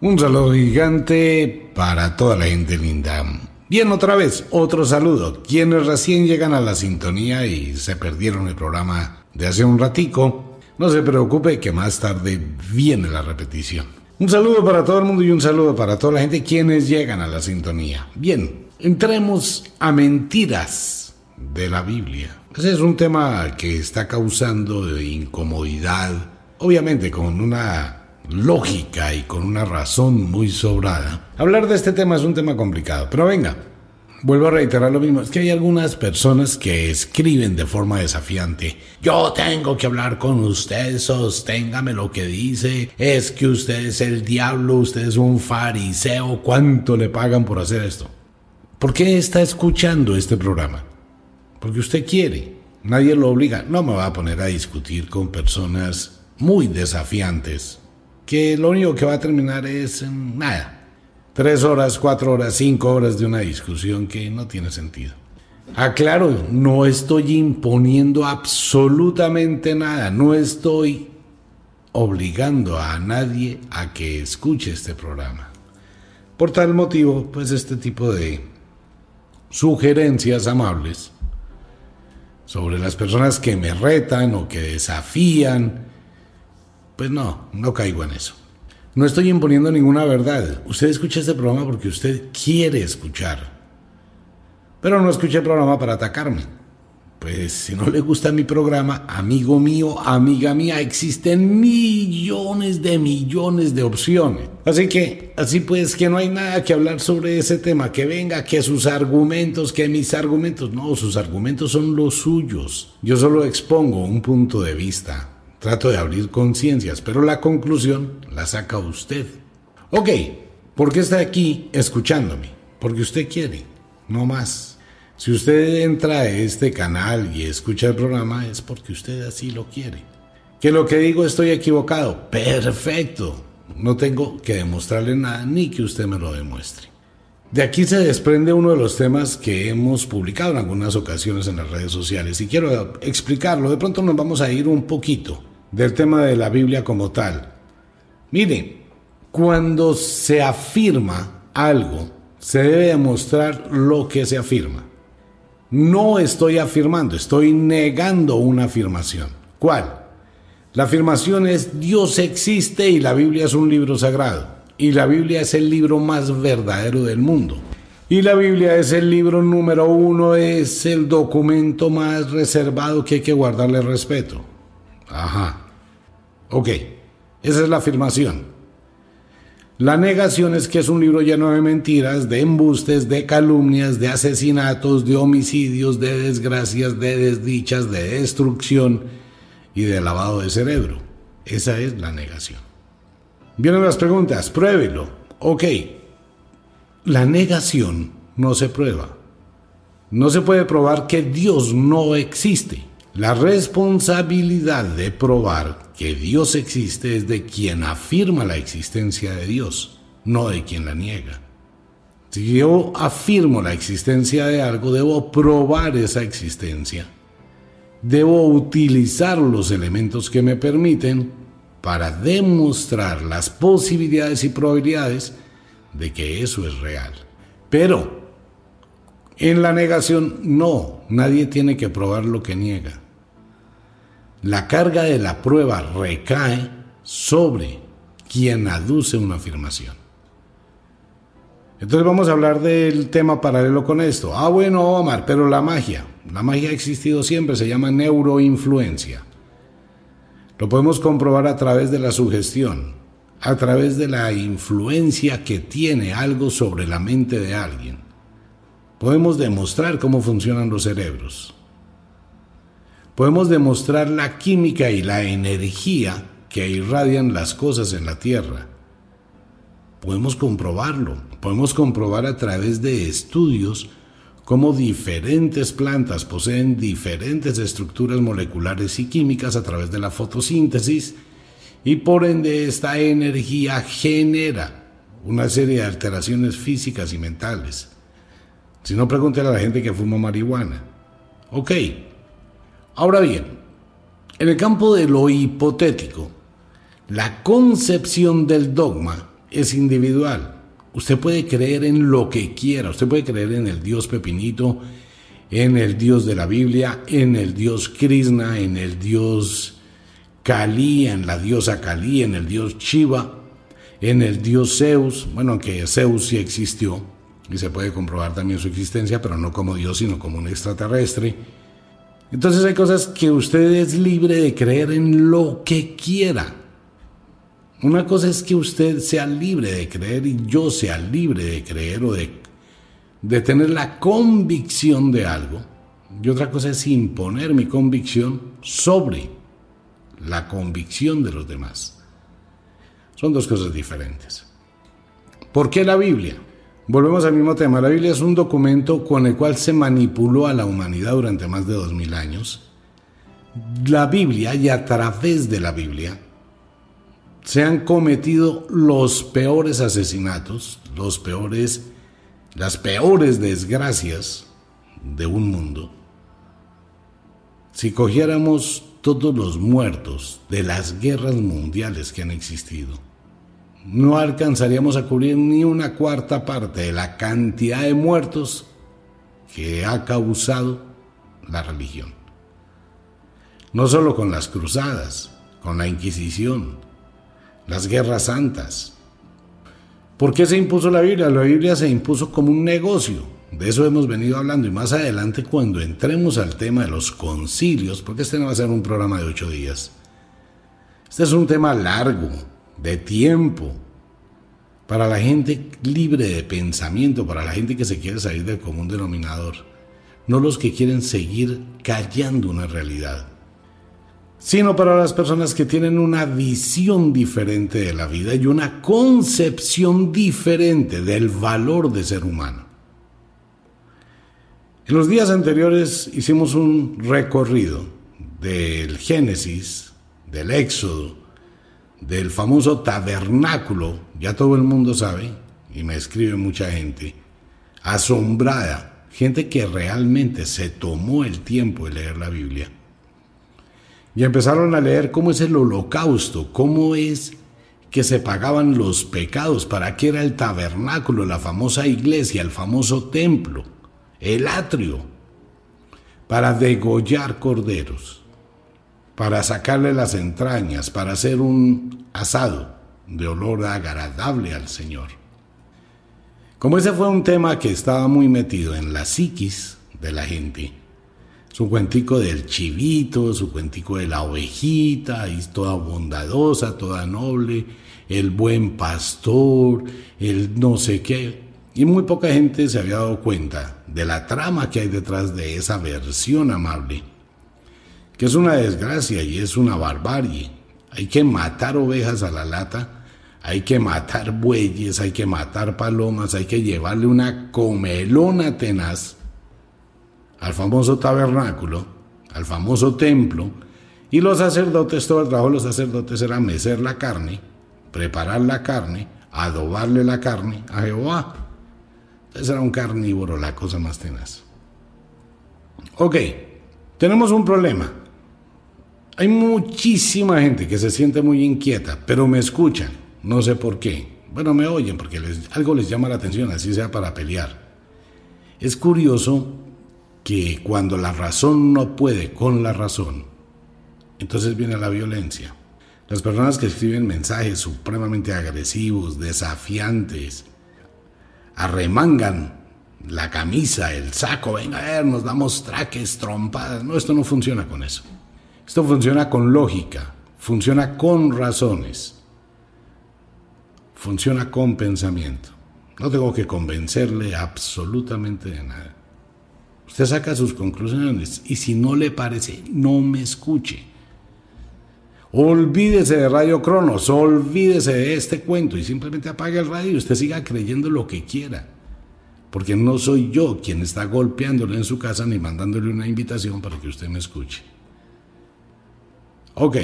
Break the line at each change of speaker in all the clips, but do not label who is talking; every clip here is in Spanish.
Un saludo gigante para toda la gente linda. Bien, otra vez, otro saludo. Quienes recién llegan a la sintonía y se perdieron el programa de hace un ratico, no se preocupe que más tarde viene la repetición. Un saludo para todo el mundo y un saludo para toda la gente quienes llegan a la sintonía. Bien, entremos a mentiras de la Biblia. Ese es un tema que está causando incomodidad, obviamente con una lógica y con una razón muy sobrada. Hablar de este tema es un tema complicado, pero venga, vuelvo a reiterar lo mismo, es que hay algunas personas que escriben de forma desafiante, yo tengo que hablar con usted, sosténgame lo que dice, es que usted es el diablo, usted es un fariseo, ¿cuánto le pagan por hacer esto? ¿Por qué está escuchando este programa? Porque usted quiere, nadie lo obliga, no me va a poner a discutir con personas muy desafiantes que lo único que va a terminar es nada. Tres horas, cuatro horas, cinco horas de una discusión que no tiene sentido. Aclaro, no estoy imponiendo absolutamente nada, no estoy obligando a nadie a que escuche este programa. Por tal motivo, pues este tipo de sugerencias amables sobre las personas que me retan o que desafían, pues no, no caigo en eso. No estoy imponiendo ninguna verdad. Usted escucha este programa porque usted quiere escuchar. Pero no escuche el programa para atacarme. Pues si no le gusta mi programa, amigo mío, amiga mía, existen millones de millones de opciones. Así que, así pues, que no hay nada que hablar sobre ese tema. Que venga, que sus argumentos, que mis argumentos. No, sus argumentos son los suyos. Yo solo expongo un punto de vista. Trato de abrir conciencias, pero la conclusión la saca usted. Ok, ¿por qué está aquí escuchándome? Porque usted quiere, no más. Si usted entra a este canal y escucha el programa es porque usted así lo quiere. Que lo que digo estoy equivocado, perfecto. No tengo que demostrarle nada ni que usted me lo demuestre. De aquí se desprende uno de los temas que hemos publicado en algunas ocasiones en las redes sociales y quiero explicarlo. De pronto nos vamos a ir un poquito del tema de la Biblia como tal. Miren, cuando se afirma algo, se debe demostrar lo que se afirma. No estoy afirmando, estoy negando una afirmación. ¿Cuál? La afirmación es Dios existe y la Biblia es un libro sagrado. Y la Biblia es el libro más verdadero del mundo. Y la Biblia es el libro número uno, es el documento más reservado que hay que guardarle respeto. Ajá. Ok, esa es la afirmación. La negación es que es un libro lleno de mentiras, de embustes, de calumnias, de asesinatos, de homicidios, de desgracias, de desdichas, de destrucción y de lavado de cerebro. Esa es la negación. Vienen las preguntas, pruébelo. Ok, la negación no se prueba. No se puede probar que Dios no existe. La responsabilidad de probar que Dios existe es de quien afirma la existencia de Dios, no de quien la niega. Si yo afirmo la existencia de algo, debo probar esa existencia. Debo utilizar los elementos que me permiten para demostrar las posibilidades y probabilidades de que eso es real. Pero en la negación no, nadie tiene que probar lo que niega la carga de la prueba recae sobre quien aduce una afirmación. Entonces vamos a hablar del tema paralelo con esto. Ah, bueno, Omar, pero la magia. La magia ha existido siempre, se llama neuroinfluencia. Lo podemos comprobar a través de la sugestión, a través de la influencia que tiene algo sobre la mente de alguien. Podemos demostrar cómo funcionan los cerebros podemos demostrar la química y la energía que irradian las cosas en la Tierra. Podemos comprobarlo, podemos comprobar a través de estudios cómo diferentes plantas poseen diferentes estructuras moleculares y químicas a través de la fotosíntesis y por ende esta energía genera una serie de alteraciones físicas y mentales. Si no, pregúntale a la gente que fuma marihuana. Ok, Ahora bien, en el campo de lo hipotético, la concepción del dogma es individual. Usted puede creer en lo que quiera, usted puede creer en el Dios Pepinito, en el Dios de la Biblia, en el Dios Krishna, en el Dios Kali, en la diosa Kali, en el Dios Shiva, en el Dios Zeus, bueno, aunque Zeus sí existió y se puede comprobar también su existencia, pero no como Dios, sino como un extraterrestre. Entonces hay cosas que usted es libre de creer en lo que quiera. Una cosa es que usted sea libre de creer y yo sea libre de creer o de tener la convicción de algo, y otra cosa es imponer mi convicción sobre la convicción de los demás. Son dos cosas diferentes. ¿Por qué la Biblia? Volvemos al mismo tema. La Biblia es un documento con el cual se manipuló a la humanidad durante más de dos mil años. La Biblia y a través de la Biblia se han cometido los peores asesinatos, los peores las peores desgracias de un mundo, si cogiéramos todos los muertos de las guerras mundiales que han existido, no alcanzaríamos a cubrir ni una cuarta parte de la cantidad de muertos que ha causado la religión. No solo con las cruzadas, con la Inquisición, las guerras santas, ¿Por qué se impuso la Biblia? La Biblia se impuso como un negocio. De eso hemos venido hablando y más adelante cuando entremos al tema de los concilios, porque este no va a ser un programa de ocho días. Este es un tema largo, de tiempo, para la gente libre de pensamiento, para la gente que se quiere salir del común denominador, no los que quieren seguir callando una realidad sino para las personas que tienen una visión diferente de la vida y una concepción diferente del valor de ser humano. En los días anteriores hicimos un recorrido del Génesis, del Éxodo, del famoso tabernáculo, ya todo el mundo sabe, y me escribe mucha gente, asombrada, gente que realmente se tomó el tiempo de leer la Biblia y empezaron a leer cómo es el holocausto, cómo es que se pagaban los pecados, para qué era el tabernáculo, la famosa iglesia, el famoso templo, el atrio, para degollar corderos, para sacarle las entrañas, para hacer un asado de olor agradable al Señor. Como ese fue un tema que estaba muy metido en la psiquis de la gente, su cuentico del chivito, su cuentico de la ovejita, toda bondadosa, toda noble, el buen pastor, el no sé qué. Y muy poca gente se había dado cuenta de la trama que hay detrás de esa versión amable, que es una desgracia y es una barbarie. Hay que matar ovejas a la lata, hay que matar bueyes, hay que matar palomas, hay que llevarle una comelona tenaz al famoso tabernáculo, al famoso templo, y los sacerdotes, todo el trabajo de los sacerdotes era mecer la carne, preparar la carne, adobarle la carne a Jehová. Entonces era un carnívoro, la cosa más tenaz. Ok, tenemos un problema. Hay muchísima gente que se siente muy inquieta, pero me escuchan, no sé por qué. Bueno, me oyen porque algo les llama la atención, así sea para pelear. Es curioso que cuando la razón no puede con la razón, entonces viene la violencia. Las personas que escriben mensajes supremamente agresivos, desafiantes, arremangan la camisa, el saco, venga a ver, nos damos traques, trompadas. No, esto no funciona con eso. Esto funciona con lógica, funciona con razones, funciona con pensamiento. No tengo que convencerle absolutamente de nada. Usted saca sus conclusiones y si no le parece, no me escuche. Olvídese de Radio Cronos, olvídese de este cuento y simplemente apague el radio y usted siga creyendo lo que quiera. Porque no soy yo quien está golpeándole en su casa ni mandándole una invitación para que usted me escuche. Ok,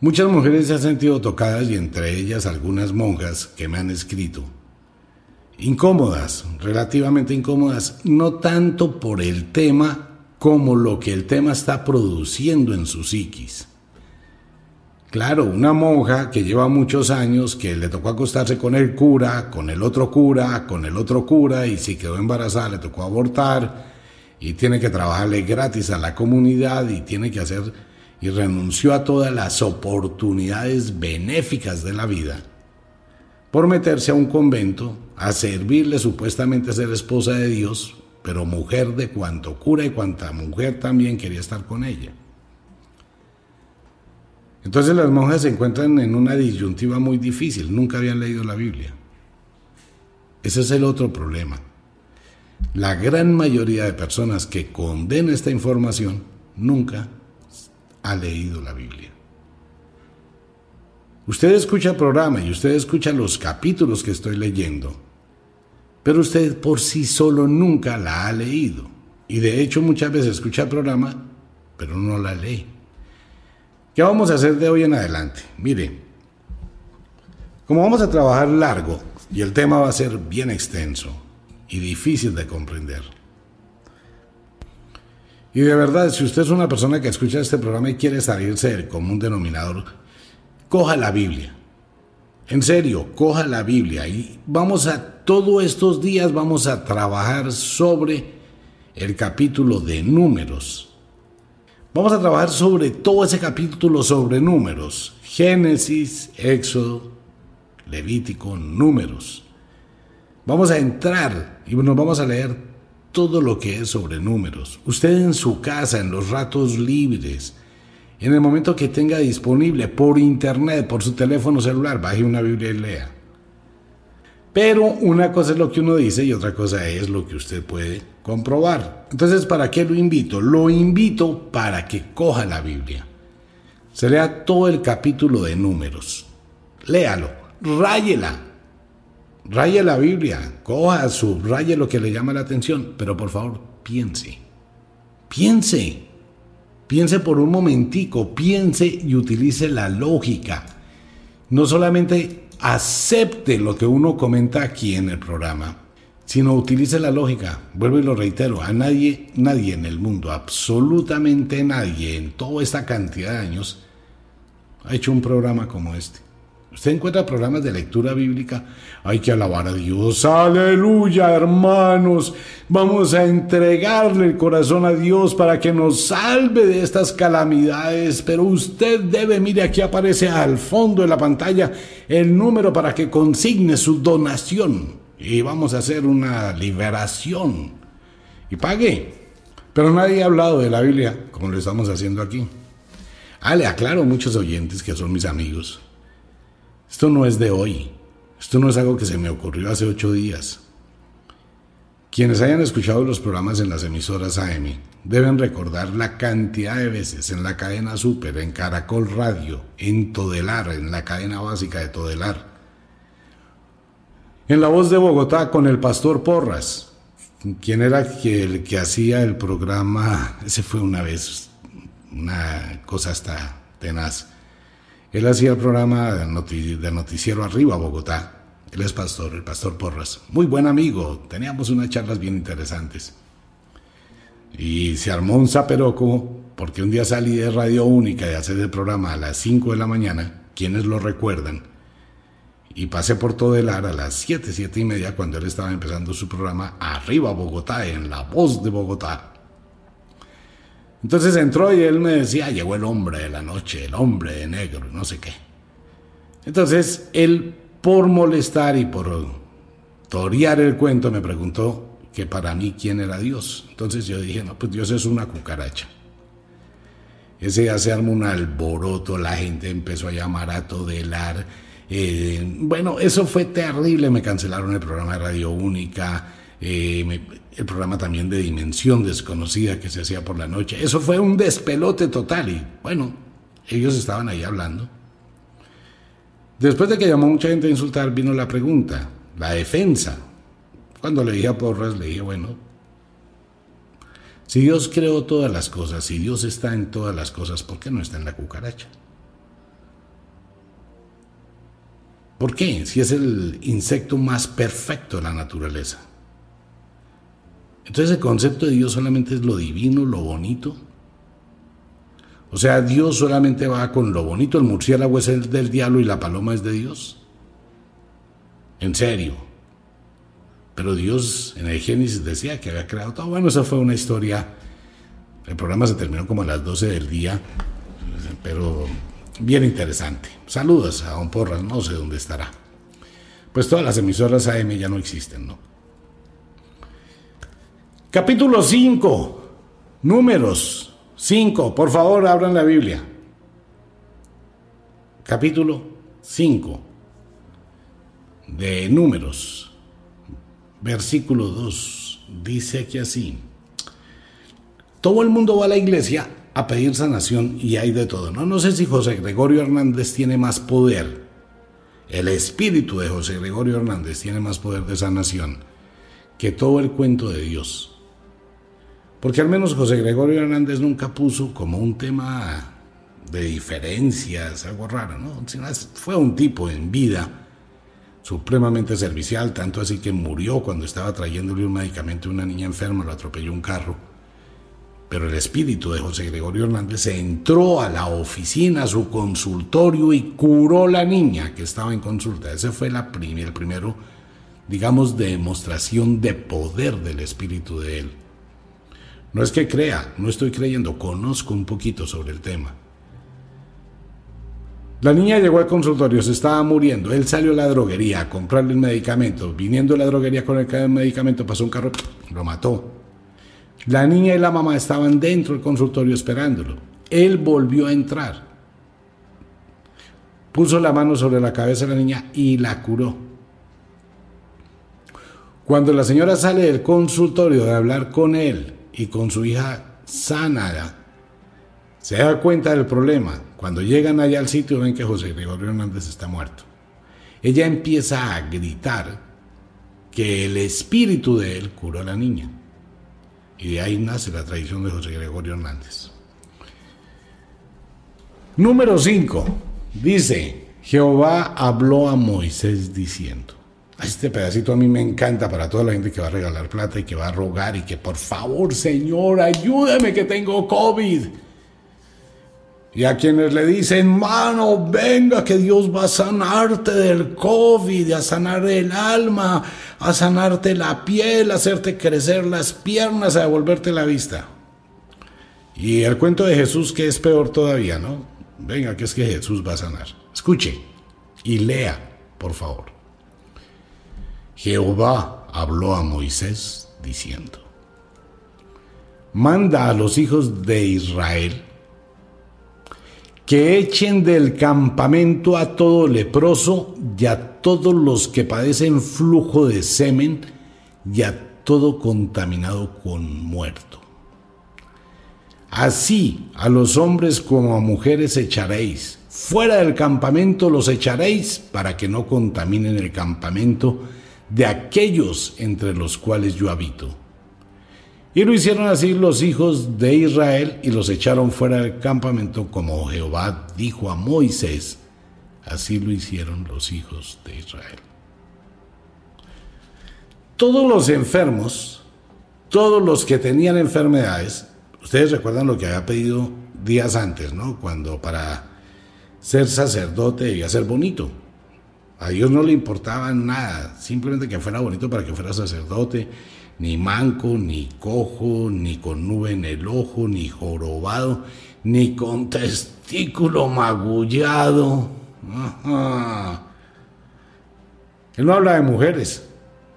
muchas mujeres se han sentido tocadas y entre ellas algunas monjas que me han escrito incómodas, relativamente incómodas, no tanto por el tema como lo que el tema está produciendo en su psiquis. Claro, una monja que lleva muchos años, que le tocó acostarse con el cura, con el otro cura, con el otro cura, y si quedó embarazada le tocó abortar, y tiene que trabajarle gratis a la comunidad, y tiene que hacer, y renunció a todas las oportunidades benéficas de la vida, por meterse a un convento, a servirle supuestamente a ser esposa de Dios, pero mujer de cuanto cura y cuanta mujer también quería estar con ella. Entonces las monjas se encuentran en una disyuntiva muy difícil, nunca habían leído la Biblia. Ese es el otro problema. La gran mayoría de personas que condena esta información nunca ha leído la Biblia. Usted escucha el programa y usted escucha los capítulos que estoy leyendo, pero usted por sí solo nunca la ha leído. Y de hecho muchas veces escucha el programa, pero no la lee. ¿Qué vamos a hacer de hoy en adelante? Mire, como vamos a trabajar largo y el tema va a ser bien extenso y difícil de comprender. Y de verdad, si usted es una persona que escucha este programa y quiere salirse del común denominador, coja la Biblia. En serio, coja la Biblia y vamos a, todos estos días vamos a trabajar sobre el capítulo de números. Vamos a trabajar sobre todo ese capítulo sobre números. Génesis, Éxodo, Levítico, números. Vamos a entrar y nos vamos a leer todo lo que es sobre números. Usted en su casa, en los ratos libres, en el momento que tenga disponible por internet, por su teléfono celular, baje una Biblia y lea. Pero una cosa es lo que uno dice y otra cosa es lo que usted puede comprobar. Entonces, ¿para qué lo invito? Lo invito para que coja la Biblia. Se lea todo el capítulo de números. Léalo, ráyela. Raye la Biblia, coja, subraye lo que le llama la atención, pero por favor, piense. Piense. Piense por un momentico, piense y utilice la lógica. No solamente acepte lo que uno comenta aquí en el programa, sino utilice la lógica. Vuelvo y lo reitero, a nadie, nadie en el mundo, absolutamente nadie en toda esta cantidad de años ha hecho un programa como este. Usted encuentra programas de lectura bíblica, hay que alabar a Dios, aleluya hermanos, vamos a entregarle el corazón a Dios para que nos salve de estas calamidades, pero usted debe, mire aquí aparece al fondo de la pantalla el número para que consigne su donación. Y vamos a hacer una liberación. Y pague. Pero nadie ha hablado de la Biblia como lo estamos haciendo aquí. Ah, le aclaro a muchos oyentes que son mis amigos esto no es de hoy. Esto no es algo que se me ocurrió hace ocho días. Quienes hayan escuchado los programas en las emisoras AM deben recordar la cantidad de veces en la cadena Super, en Caracol Radio, en Todelar, en la cadena básica de Todelar. En la voz de Bogotá con el pastor Porras, quien era el que hacía el programa, ese fue una vez una cosa hasta tenaz él hacía el programa de, noticiero Arriba, Bogotá. Él es pastor, el pastor Porras. Muy buen amigo, teníamos unas charlas bien interesantes. Y se armó un zaperoco porque un día salí de Radio Única de hacer el programa a las 5 de la mañana, quienes lo recuerdan, y pasé por todo el ar a las 7, 7 y media cuando él estaba empezando su programa Arriba Bogotá, en La Voz de Bogotá. Entonces entró y él me decía, llegó el hombre de la noche, el hombre de negro, no sé qué. Entonces él, por molestar y por torear el cuento, me preguntó que para mí quién era Dios. Entonces yo dije, no, pues Dios es una cucaracha. Ese día se armó un alboroto, la gente empezó a llamar a Todelar. Eh, bueno, eso fue terrible, me cancelaron el programa de Radio Única. Eh, el programa también de Dimensión Desconocida que se hacía por la noche. Eso fue un despelote total y bueno, ellos estaban ahí hablando. Después de que llamó mucha gente a insultar, vino la pregunta, la defensa. Cuando le dije a Porras, le dije, bueno, si Dios creó todas las cosas, si Dios está en todas las cosas, ¿por qué no está en la cucaracha? ¿Por qué? Si es el insecto más perfecto de la naturaleza. Entonces el concepto de Dios solamente es lo divino, lo bonito. O sea, Dios solamente va con lo bonito, el murciélago es el del diablo y la paloma es de Dios. En serio. Pero Dios en el Génesis decía que había creado todo. Bueno, esa fue una historia. El programa se terminó como a las 12 del día, pero bien interesante. Saludos a Don Porras, no sé dónde estará. Pues todas las emisoras AM ya no existen, ¿no? Capítulo 5. Números 5. Por favor, abran la Biblia. Capítulo 5 de Números. Versículo 2. Dice aquí así. Todo el mundo va a la iglesia a pedir sanación y hay de todo. No, no sé si José Gregorio Hernández tiene más poder. El espíritu de José Gregorio Hernández tiene más poder de sanación que todo el cuento de Dios. Porque al menos José Gregorio Hernández nunca puso como un tema de diferencias, algo raro, ¿no? Fue un tipo en vida supremamente servicial, tanto así que murió cuando estaba trayéndole un medicamento a una niña enferma, lo atropelló un carro. Pero el espíritu de José Gregorio Hernández entró a la oficina, a su consultorio y curó la niña que estaba en consulta. Ese fue la el primero, digamos, demostración de poder del espíritu de él. No es que crea, no estoy creyendo, conozco un poquito sobre el tema. La niña llegó al consultorio, se estaba muriendo. Él salió a la droguería a comprarle el medicamento. Viniendo a la droguería con el medicamento, pasó un carro, lo mató. La niña y la mamá estaban dentro del consultorio esperándolo. Él volvió a entrar. Puso la mano sobre la cabeza de la niña y la curó. Cuando la señora sale del consultorio de hablar con él, y con su hija sana se da cuenta del problema. Cuando llegan allá al sitio ven que José Gregorio Hernández está muerto. Ella empieza a gritar que el espíritu de él curó a la niña. Y de ahí nace la tradición de José Gregorio Hernández. Número 5. Dice, Jehová habló a Moisés diciendo, este pedacito a mí me encanta para toda la gente que va a regalar plata y que va a rogar y que por favor, Señor, ayúdame que tengo COVID. Y a quienes le dicen, mano, venga que Dios va a sanarte del COVID, a sanar el alma, a sanarte la piel, a hacerte crecer las piernas, a devolverte la vista. Y el cuento de Jesús que es peor todavía, ¿no? Venga, que es que Jesús va a sanar. Escuche y lea, por favor. Jehová habló a Moisés diciendo, manda a los hijos de Israel que echen del campamento a todo leproso y a todos los que padecen flujo de semen y a todo contaminado con muerto. Así a los hombres como a mujeres echaréis. Fuera del campamento los echaréis para que no contaminen el campamento de aquellos entre los cuales yo habito. Y lo hicieron así los hijos de Israel y los echaron fuera del campamento como Jehová dijo a Moisés. Así lo hicieron los hijos de Israel. Todos los enfermos, todos los que tenían enfermedades, ustedes recuerdan lo que había pedido días antes, ¿no? Cuando para ser sacerdote debía ser bonito. A Dios no le importaba nada, simplemente que fuera bonito para que fuera sacerdote, ni manco, ni cojo, ni con nube en el ojo, ni jorobado, ni con testículo magullado. Él no habla de mujeres,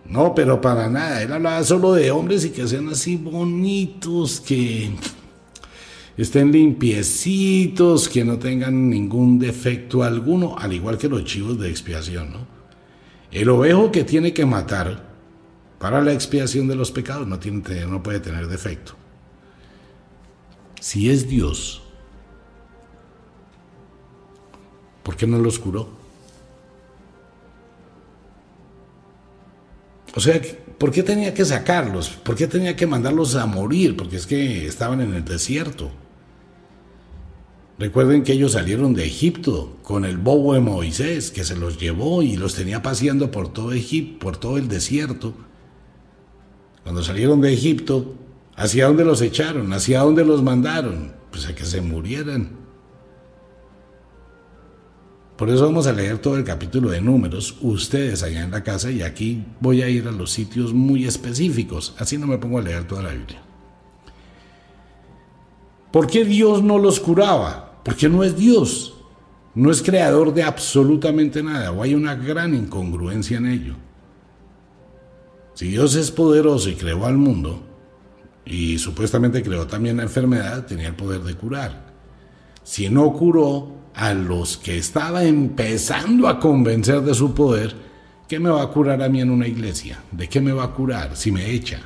no, pero para nada, él hablaba solo de hombres y que sean así bonitos, que estén limpiecitos, que no tengan ningún defecto alguno, al igual que los chivos de expiación, ¿no? El ovejo que tiene que matar para la expiación de los pecados no, tiene, no puede tener defecto. Si es Dios, ¿por qué no los curó? O sea, ¿por qué tenía que sacarlos? ¿Por qué tenía que mandarlos a morir? Porque es que estaban en el desierto. Recuerden que ellos salieron de Egipto con el bobo de Moisés, que se los llevó y los tenía paseando por todo Egipto, por todo el desierto. Cuando salieron de Egipto, ¿hacia dónde los echaron? ¿Hacia dónde los mandaron? pues a que se murieran. Por eso vamos a leer todo el capítulo de números, ustedes allá en la casa, y aquí voy a ir a los sitios muy específicos, así no me pongo a leer toda la Biblia. ¿Por qué Dios no los curaba? Porque no es Dios, no es creador de absolutamente nada, o hay una gran incongruencia en ello. Si Dios es poderoso y creó al mundo, y supuestamente creó también la enfermedad, tenía el poder de curar. Si no curó a los que estaba empezando a convencer de su poder, ¿qué me va a curar a mí en una iglesia? ¿De qué me va a curar si me echa?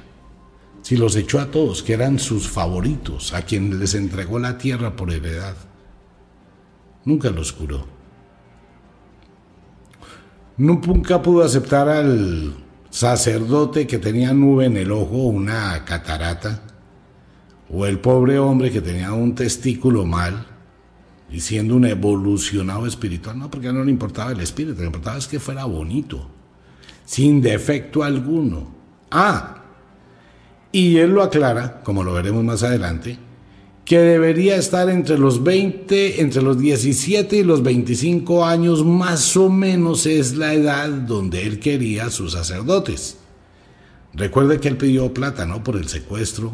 Si los echó a todos, que eran sus favoritos, a quien les entregó la tierra por heredad. Nunca los curó. Nunca pudo aceptar al sacerdote que tenía nube en el ojo, una catarata, o el pobre hombre que tenía un testículo mal, y siendo un evolucionado espiritual, no, porque no le importaba el espíritu, le importaba es que fuera bonito, sin defecto alguno. Ah, y él lo aclara, como lo veremos más adelante, que debería estar entre los 20, entre los 17 y los 25 años, más o menos es la edad donde él quería a sus sacerdotes. Recuerde que él pidió plata, ¿no? Por el secuestro,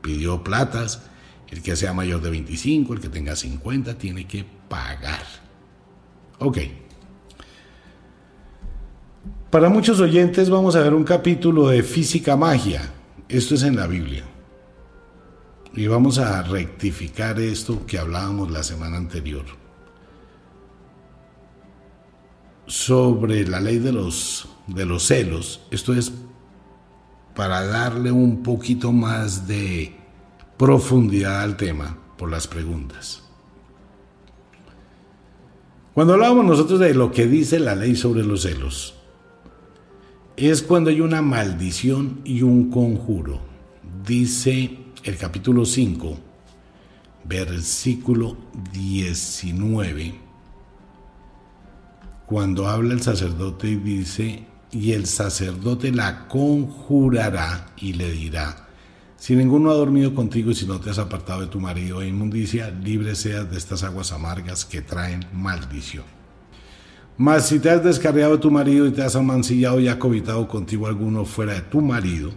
pidió platas. El que sea mayor de 25, el que tenga 50, tiene que pagar. Ok. Para muchos oyentes vamos a ver un capítulo de física magia. Esto es en la Biblia. Y vamos a rectificar esto que hablábamos la semana anterior. Sobre la ley de los, de los celos. Esto es para darle un poquito más de profundidad al tema por las preguntas. Cuando hablábamos nosotros de lo que dice la ley sobre los celos, es cuando hay una maldición y un conjuro. Dice el capítulo 5, versículo 19, cuando habla el sacerdote y dice, y el sacerdote la conjurará y le dirá, si ninguno ha dormido contigo y si no te has apartado de tu marido e inmundicia, libre seas de estas aguas amargas que traen maldición. Mas si te has descarriado de tu marido y te has amancillado y ha cobitado contigo alguno fuera de tu marido,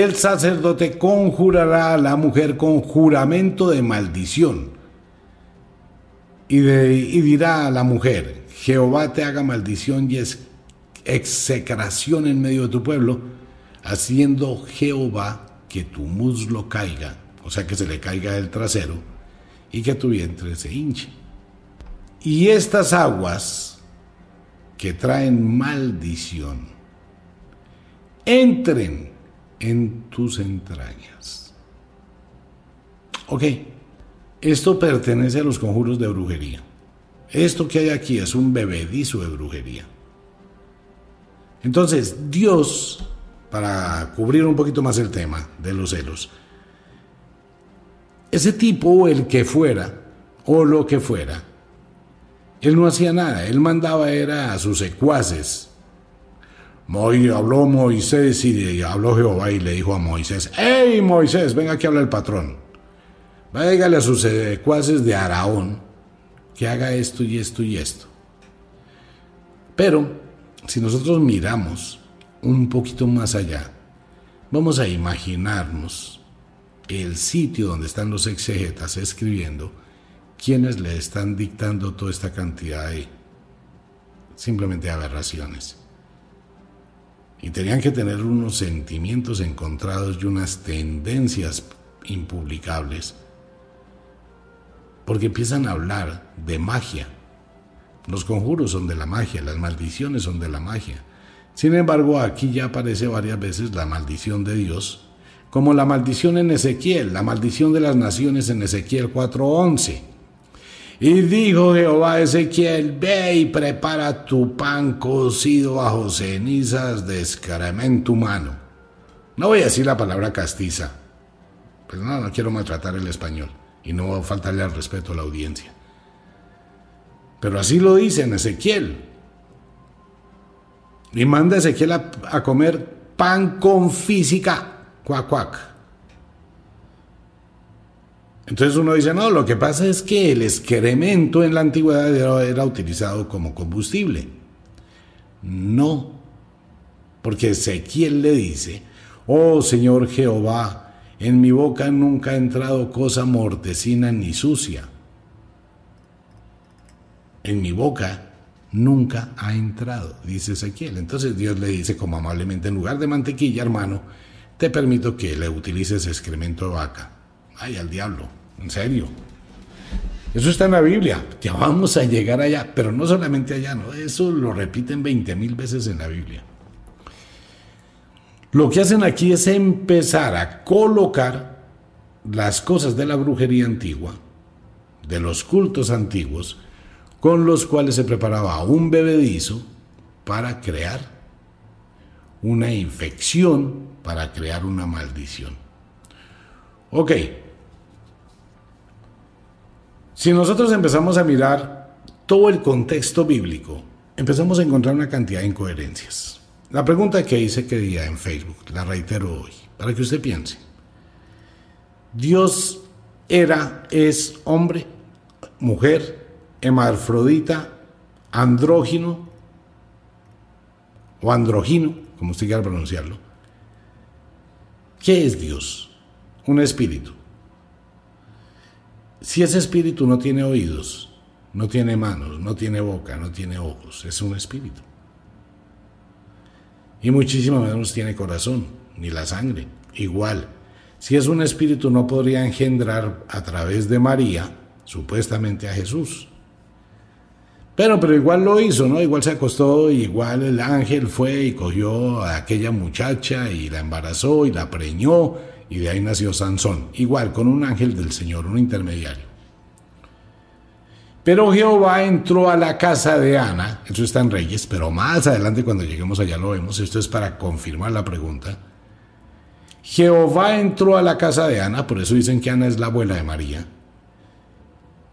el sacerdote conjurará a la mujer con juramento de maldición y, dirá a la mujer, Jehová te haga maldición y execración en medio de tu pueblo, haciendo Jehová que tu muslo caiga, o sea que se le caiga el trasero, y que tu vientre se hinche. Y estas aguas que traen maldición, entren en tus entrañas. Ok, esto pertenece a los conjuros de brujería. Esto que hay aquí es un bebedizo de brujería. Entonces, Dios, para cubrir un poquito más el tema de los celos, ese tipo, el que fuera, o lo que fuera, él no hacía nada, él mandaba era a sus secuaces, habló Moisés y habló Jehová y le dijo a Moisés, ¡Hey Moisés, venga aquí habla el patrón! Váyale a sus secuaces de Araón que haga esto y esto y esto. Pero si nosotros miramos un poquito más allá, vamos a imaginarnos el sitio donde están los exegetas escribiendo quienes le están dictando toda esta cantidad de simplemente aberraciones y tenían que tener unos sentimientos encontrados y unas tendencias impublicables, porque empiezan a hablar de magia. Los conjuros son de la magia, las maldiciones son de la magia. Sin embargo, aquí ya aparece varias veces la maldición de Dios, como la maldición en Ezequiel, la maldición de las naciones en Ezequiel 4:11 y dijo Jehová a Ezequiel, ve y prepara tu pan cocido bajo cenizas de escaramento humano. No voy a decir la palabra castiza, pues no, no quiero maltratar el español y no voy a faltarle al respeto a la audiencia. Pero así lo dice en Ezequiel. Y manda a Ezequiel a, comer pan con física, cuac, cuac. Entonces uno dice, no, lo que pasa es que el excremento en la antigüedad era, utilizado como combustible. No, porque Ezequiel le dice, oh Señor Jehová, en mi boca nunca ha entrado cosa mortecina ni sucia. En mi boca nunca ha entrado, dice Ezequiel. Entonces Dios le dice como amablemente, en lugar de mantequilla, hermano, te permito que le utilices excremento de vaca. Ay, al diablo, en serio. Eso está en la Biblia. Ya vamos a llegar allá, pero no solamente allá. Eso lo repiten 20 mil veces en la Biblia. Lo que hacen aquí es empezar a colocar las cosas de la brujería antigua, de los cultos antiguos, con los cuales se preparaba un bebedizo para crear una infección, para crear una maldición. Ok, si nosotros empezamos a mirar todo el contexto bíblico, empezamos a encontrar una cantidad de incoherencias. La pregunta que hice que día en Facebook, la reitero hoy, para que usted piense. Dios era, es hombre, mujer, hermafrodita, andrógino o andrógino, como usted quiera pronunciarlo. ¿Qué es Dios? Un espíritu. Si ese espíritu no tiene oídos, no tiene manos, no tiene boca, no tiene ojos, es un espíritu. Y muchísimo menos tiene corazón, ni la sangre. Igual, si es un espíritu no podría engendrar a través de María, supuestamente a Jesús. Pero, pero igual lo hizo, ¿no? Igual se acostó, igual el ángel fue y cogió a aquella muchacha y la embarazó y la preñó y de ahí nació Sansón, igual con un ángel del Señor, un intermediario. Pero Jehová entró a la casa de Ana, eso está en Reyes, pero más adelante cuando lleguemos allá lo vemos, esto es para confirmar la pregunta. Jehová entró a la casa de Ana, por eso dicen que Ana es la abuela de María,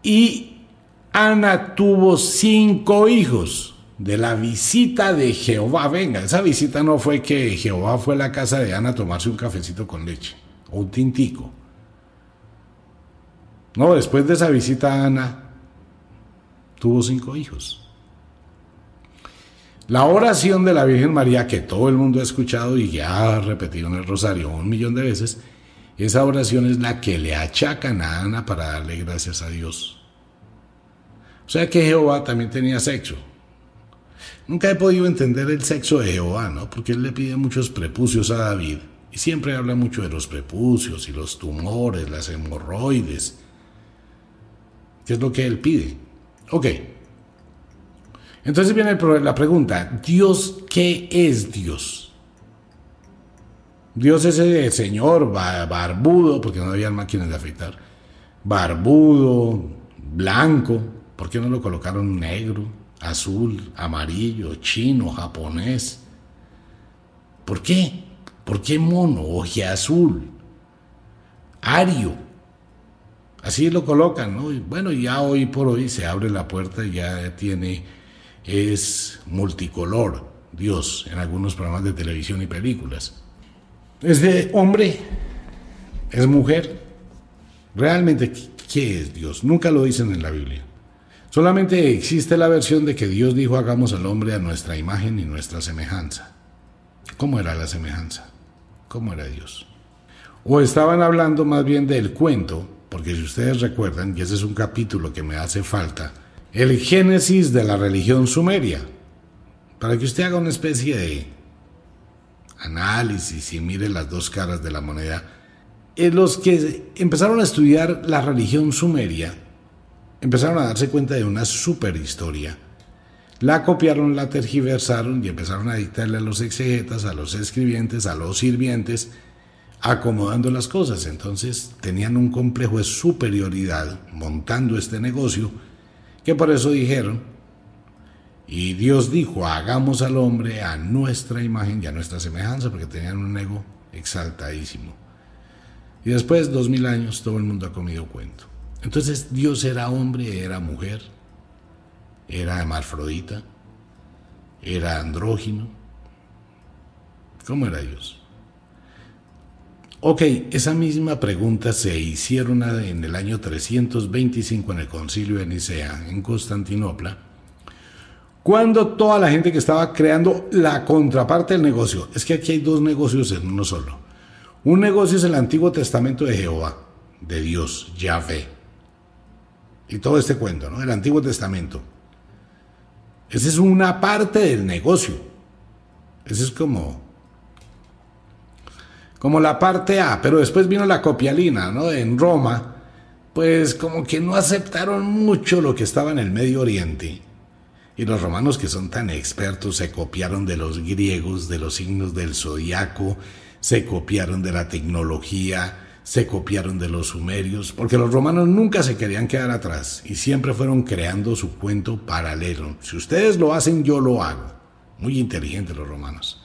y Ana tuvo cinco hijos de la visita de Jehová. Venga, esa visita no fue que Jehová fue a la casa de Ana a tomarse un cafecito con leche o un tintico. No, después de esa visita Ana tuvo cinco hijos. La oración de la Virgen María que todo el mundo ha escuchado y ya ha repetido en el rosario un millón de veces, esa oración es la que le achacan a Ana para darle gracias a Dios. O sea que Jehová también tenía sexo. Nunca he podido entender el sexo de Jehová, ¿no? Porque él le pide muchos prepucios a David y siempre habla mucho de los prepucios y los tumores, las hemorroides. ¿Qué es lo que él pide? Ok. Entonces viene la pregunta, ¿Dios qué es Dios? Dios es el señor barbudo, porque no había máquinas de afeitar, barbudo, blanco, ¿por qué no lo colocaron negro, azul, amarillo, chino, japonés? ¿Por qué? ¿Por qué mono? Oje azul. Ario. Así lo colocan, ¿no? bueno, ya hoy por hoy se abre la puerta y ya tiene, es multicolor, Dios, en algunos programas de televisión y películas. ¿Es de hombre? ¿Es mujer? Realmente, ¿qué es Dios? Nunca lo dicen en la Biblia. Solamente existe la versión de que Dios dijo hagamos al hombre a nuestra imagen y nuestra semejanza. ¿Cómo era la semejanza? ¿Cómo era Dios? O estaban hablando más bien del cuento, porque si ustedes recuerdan, y ese es un capítulo que me hace falta, el génesis de la religión sumeria, para que usted haga una especie de análisis y mire las dos caras de la moneda. Eh, los que empezaron a estudiar la religión sumeria empezaron a darse cuenta de una superhistoria la copiaron, la tergiversaron y empezaron a dictarle a los exegetas, a los escribientes, a los sirvientes, acomodando las cosas. Entonces tenían un complejo de superioridad montando este negocio, que por eso dijeron, y Dios dijo, hagamos al hombre a nuestra imagen y a nuestra semejanza, porque tenían un ego exaltadísimo. Y después, dos mil años, todo el mundo ha comido cuento. Entonces Dios era hombre, era mujer, era hermafrodita, era andrógino. ¿Cómo era Dios? Ok, esa misma pregunta se hicieron en el año 325 en el concilio de Nicea, en Constantinopla, cuando toda la gente que estaba creando la contraparte del negocio, es que aquí hay dos negocios en uno solo. Un negocio es el Antiguo Testamento de Jehová, de Dios, Yahvé. Y todo este cuento, ¿no? El Antiguo Testamento. Esa es una parte del negocio. Ese es como como la parte A, pero después vino la copialina, ¿no? En Roma, pues como que no aceptaron mucho lo que estaba en el Medio Oriente. Y los romanos que son tan expertos se copiaron de los griegos, de los signos del zodiaco, se copiaron de la tecnología, se copiaron de los sumerios, porque los romanos nunca se querían quedar atrás y siempre fueron creando su cuento paralelo. Si ustedes lo hacen, yo lo hago. Muy inteligentes los romanos.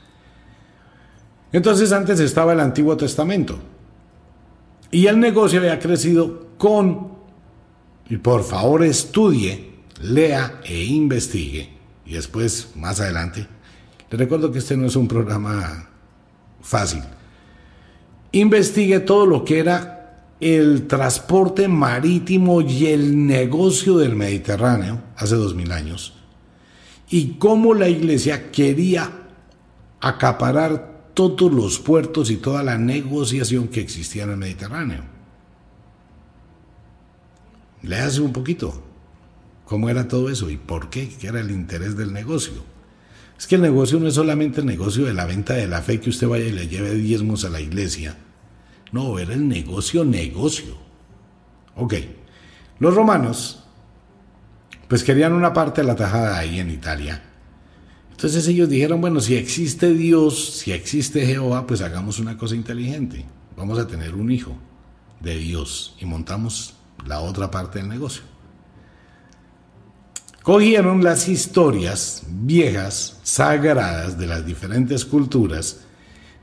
Entonces antes estaba el Antiguo Testamento. Y el negocio había crecido con, y por favor estudie, lea e investigue. Y después, más adelante, le recuerdo que este no es un programa fácil. Investigue todo lo que era el transporte marítimo y el negocio del Mediterráneo hace dos mil años y cómo la iglesia quería acaparar todos los puertos y toda la negociación que existía en el Mediterráneo. Le hace un poquito cómo era todo eso y por qué, qué era el interés del negocio. Es que el negocio no es solamente el negocio de la venta de la fe que usted vaya y le lleve diezmos a la iglesia. No, era el negocio, negocio. Ok, los romanos pues querían una parte de la tajada ahí en Italia entonces ellos dijeron, bueno, si existe Dios, si existe Jehová, pues hagamos una cosa inteligente. Vamos a tener un hijo de Dios y montamos la otra parte del negocio. Cogieron las historias viejas, sagradas de las diferentes culturas,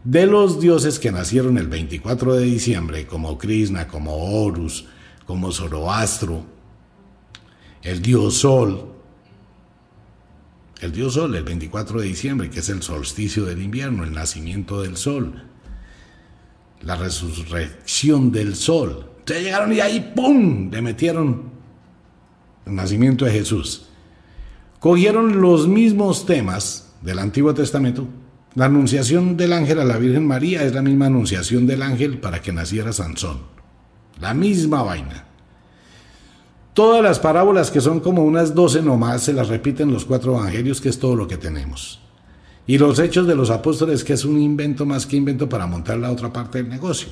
de los dioses que nacieron el 24 de diciembre, como Krishna, como Horus, como Zoroastro, el dios Sol, el dios Sol, el 24 de diciembre, que es el solsticio del invierno, el nacimiento del Sol, la resurrección del Sol. Ustedes llegaron y ahí, ¡pum!, le metieron el nacimiento de Jesús. Cogieron los mismos temas del Antiguo Testamento. La anunciación del ángel a la Virgen María es la misma anunciación del ángel para que naciera Sansón. La misma vaina. Todas las parábolas, que son como unas doce nomás, se las repiten los cuatro evangelios, que es todo lo que tenemos. Y los hechos de los apóstoles, que es un invento más que invento para montar la otra parte del negocio.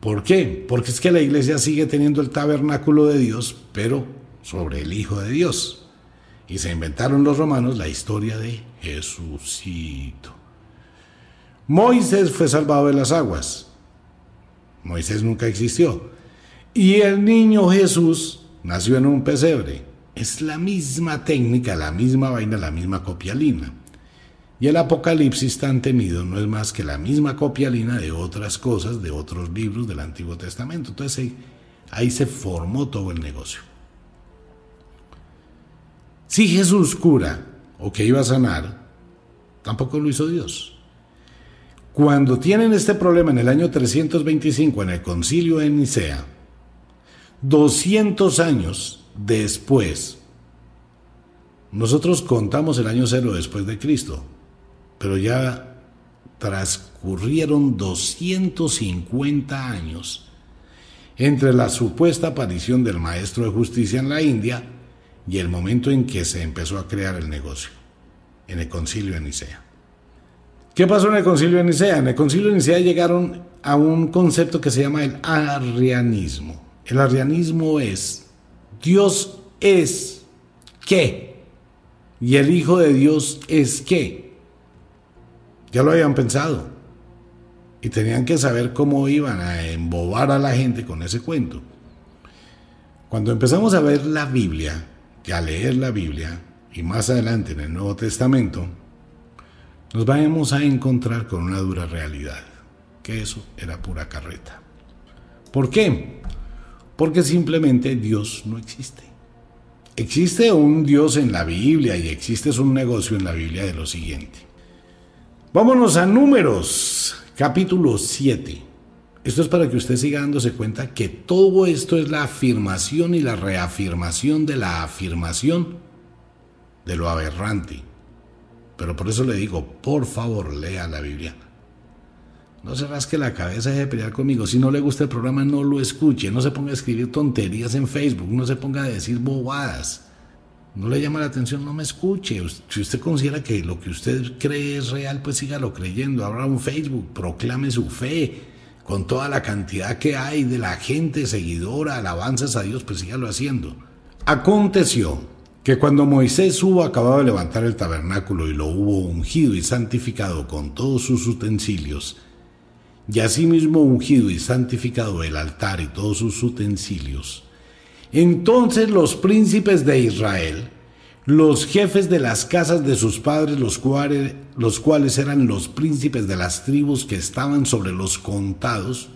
¿Por qué? Porque es que la iglesia sigue teniendo el tabernáculo de Dios, pero sobre el Hijo de Dios. Y se inventaron los romanos la historia de Jesucito. Moisés fue salvado de las aguas. Moisés nunca existió. Y el niño Jesús nació en un pesebre. Es la misma técnica, la misma vaina, la misma copialina. Y el Apocalipsis tan temido no es más que la misma copialina de otras cosas, de otros libros del Antiguo Testamento. Entonces ahí, ahí se formó todo el negocio. Si Jesús cura o que iba a sanar, tampoco lo hizo Dios. Cuando tienen este problema en el año 325 en el concilio de Nicea, 200 años después, nosotros contamos el año cero después de Cristo, pero ya transcurrieron 250 años entre la supuesta aparición del maestro de justicia en la India y el momento en que se empezó a crear el negocio, en el concilio de Nicea. ¿Qué pasó en el concilio de Nicea? En el concilio de Nicea llegaron a un concepto que se llama el arrianismo. El arrianismo es, Dios es qué, y el Hijo de Dios es qué. Ya lo habían pensado. Y tenían que saber cómo iban a embobar a la gente con ese cuento. Cuando empezamos a ver la Biblia, y a leer la Biblia, y más adelante en el Nuevo Testamento, nos vamos a encontrar con una dura realidad, que eso era pura carreta. ¿Por qué? porque simplemente Dios no existe. Existe un Dios en la Biblia y existe un negocio en la Biblia de lo siguiente. Vámonos a números, capítulo 7. Esto es para que usted siga dándose cuenta que todo esto es la afirmación y la reafirmación de la afirmación de lo aberrante. Pero por eso le digo, por favor, lea la Biblia. No se rasque la cabeza de pelear conmigo. Si no le gusta el programa, no lo escuche. No se ponga a escribir tonterías en Facebook. No se ponga a decir bobadas. No le llama la atención, no me escuche. Si usted considera que lo que usted cree es real, pues sígalo creyendo. Abra un Facebook, proclame su fe. Con toda la cantidad que hay de la gente seguidora, alabanzas a Dios, pues sígalo haciendo. Aconteció que cuando Moisés hubo acabado de levantar el tabernáculo y lo hubo ungido y santificado con todos sus utensilios, y asimismo ungido y santificado el altar y todos sus utensilios. Entonces los príncipes de Israel, los jefes de las casas de sus padres, los cuales, los cuales eran los príncipes de las tribus que estaban sobre los contados,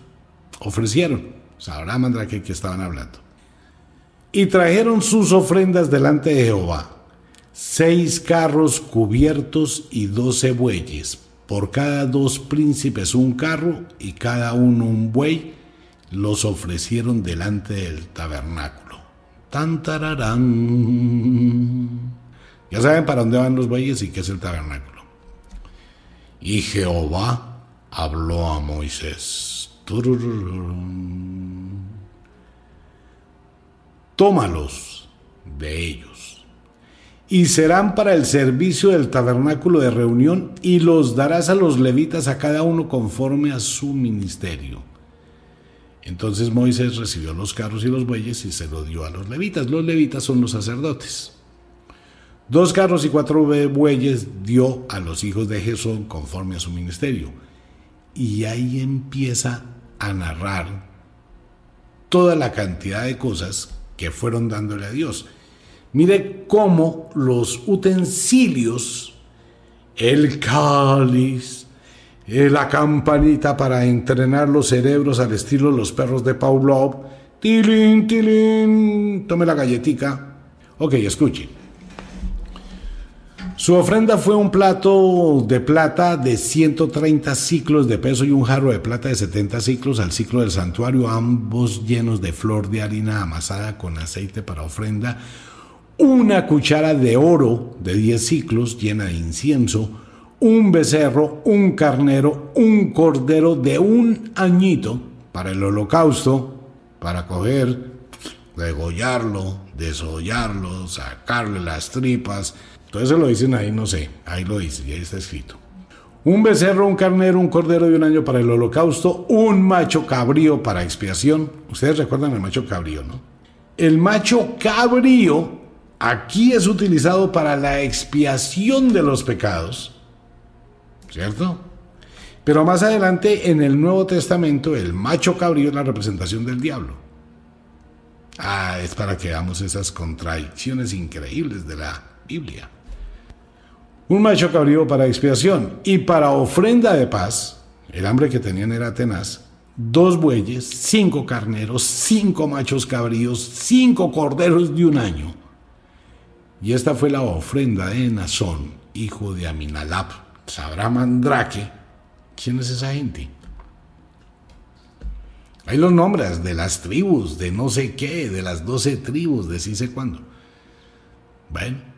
ofrecieron, sabrá Mandrake que estaban hablando, y trajeron sus ofrendas delante de Jehová, seis carros cubiertos y doce bueyes por cada dos príncipes un carro y cada uno un buey, los ofrecieron delante del tabernáculo. Tan tararán. Ya saben para dónde van los bueyes y qué es el tabernáculo. Y Jehová habló a Moisés. Tómalos de ellos y serán para el servicio del tabernáculo de reunión y los darás a los levitas a cada uno conforme a su ministerio. Entonces Moisés recibió los carros y los bueyes y se los dio a los levitas. Los levitas son los sacerdotes. Dos carros y cuatro bueyes dio a los hijos de Jesús conforme a su ministerio. Y ahí empieza a narrar toda la cantidad de cosas que fueron dándole a Dios. Mire cómo los utensilios, el cáliz, eh, la campanita para entrenar los cerebros al estilo de los perros de Pavlov, tilín, tilín, tome la galletica. Ok, escuche. Su ofrenda fue un plato de plata de 130 ciclos de peso y un jarro de plata de 70 ciclos al ciclo del santuario, ambos llenos de flor de harina amasada con aceite para ofrenda, una cuchara de oro de 10 ciclos llena de incienso, un becerro, un carnero, un cordero de un añito para el holocausto, para coger, degollarlo, desollarlo, sacarle las tripas. Eso lo dicen ahí, no sé, ahí lo dice, ahí está escrito. Un becerro, un carnero, un cordero de un año para el holocausto, un macho cabrío para expiación. Ustedes recuerdan el macho cabrío, ¿no? El macho cabrío aquí es utilizado para la expiación de los pecados, ¿cierto? Pero más adelante en el Nuevo Testamento el macho cabrío es la representación del diablo. Ah, es para que veamos esas contradicciones increíbles de la Biblia. Un macho cabrío para expiación y para ofrenda de paz, el hambre que tenían era tenaz, dos bueyes, cinco carneros, cinco machos cabríos, cinco corderos de un año y esta fue la ofrenda de Nazón, hijo de Aminalab. Sabrá Mandrake quién es esa gente. Hay los nombres de las tribus, de no sé qué, de las doce tribus, de sí sé cuándo. Bueno.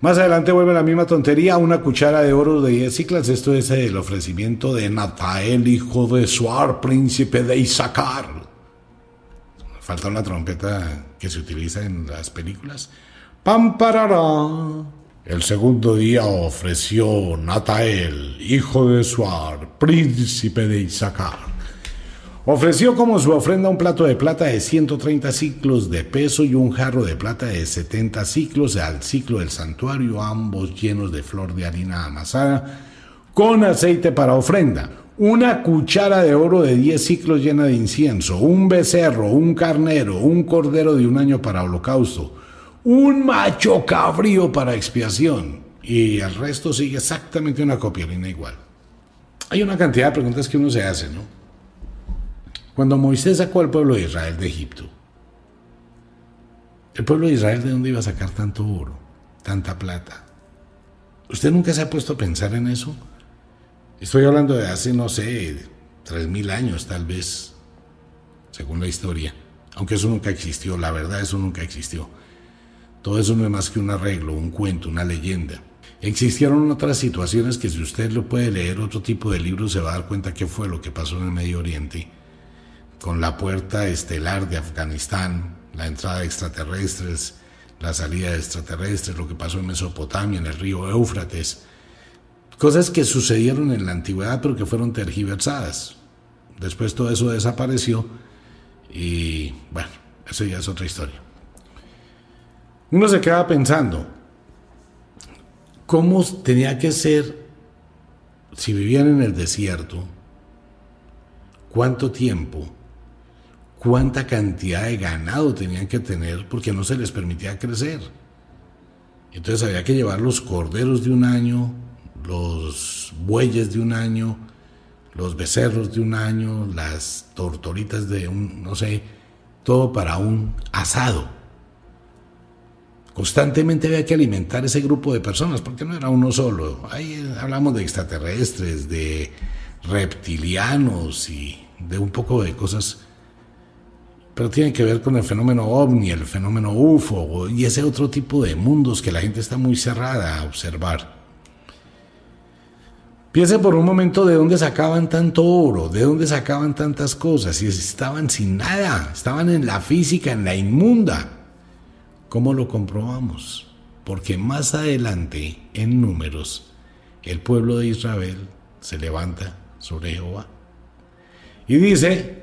Más adelante vuelve la misma tontería, una cuchara de oro de 10 ciclas. Esto es el ofrecimiento de Natael, hijo de Suar, príncipe de Isaacar falta una trompeta que se utiliza en las películas. ¡Pam, parará! El segundo día ofreció Natael, hijo de Suar, príncipe de Isaacar. Ofreció como su ofrenda un plato de plata de 130 ciclos de peso y un jarro de plata de 70 ciclos al ciclo del santuario, ambos llenos de flor de harina amasada, con aceite para ofrenda una cuchara de oro de 10 ciclos llena de incienso, un becerro, un carnero, un cordero de un año para holocausto, un macho cabrío para expiación. Y el resto sigue exactamente una copiolina igual. Hay una cantidad de preguntas que uno se hace, ¿no? Cuando Moisés sacó al pueblo de Israel de Egipto, ¿el pueblo de Israel de dónde iba a sacar tanto oro, tanta plata? ¿Usted nunca se ha puesto a pensar en eso? Estoy hablando de hace, no sé, tres mil años tal vez, según la historia. Aunque eso nunca existió, la verdad eso nunca existió. Todo eso no es más que un arreglo, un cuento, una leyenda. Existieron otras situaciones que si usted lo puede leer otro tipo de libros se va a dar cuenta qué fue lo que pasó en el Medio Oriente, con la puerta estelar de Afganistán, la entrada de extraterrestres, la salida de extraterrestres, lo que pasó en Mesopotamia, en el río Éufrates, cosas que sucedieron en la antigüedad pero que fueron tergiversadas. Después todo eso desapareció y bueno, eso ya es otra historia. Uno se queda pensando, ¿cómo tenía que ser si vivían en el desierto? ¿Cuánto tiempo? ¿Cuánta cantidad de ganado tenían que tener porque no se les permitía crecer? Entonces había que llevar los corderos de un año, los bueyes de un año, los becerros de un año, las tortoritas de un, no sé, todo para un asado. Constantemente había que alimentar ese grupo de personas, porque no era uno solo. Ahí hablamos de extraterrestres, de reptilianos y de un poco de cosas, pero tiene que ver con el fenómeno ovni, el fenómeno UFO y ese otro tipo de mundos que la gente está muy cerrada a observar. Piense por un momento de dónde sacaban tanto oro, de dónde sacaban tantas cosas, y estaban sin nada, estaban en la física, en la inmunda. ¿Cómo lo comprobamos? Porque más adelante, en números, el pueblo de Israel se levanta sobre Jehová. Y dice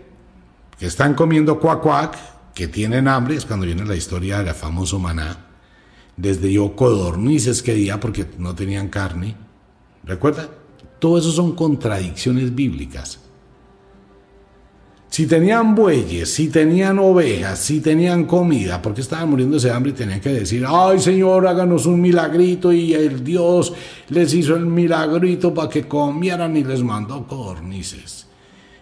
que están comiendo cuac que tienen hambre, es cuando viene la historia de la famoso maná. Desde yo codornices que día porque no tenían carne. ¿Recuerda? Todo eso son contradicciones bíblicas. Si tenían bueyes, si tenían ovejas, si tenían comida, porque estaban muriendo de hambre y tenían que decir, ay Señor, háganos un milagrito y el Dios les hizo el milagrito para que comieran y les mandó cornices.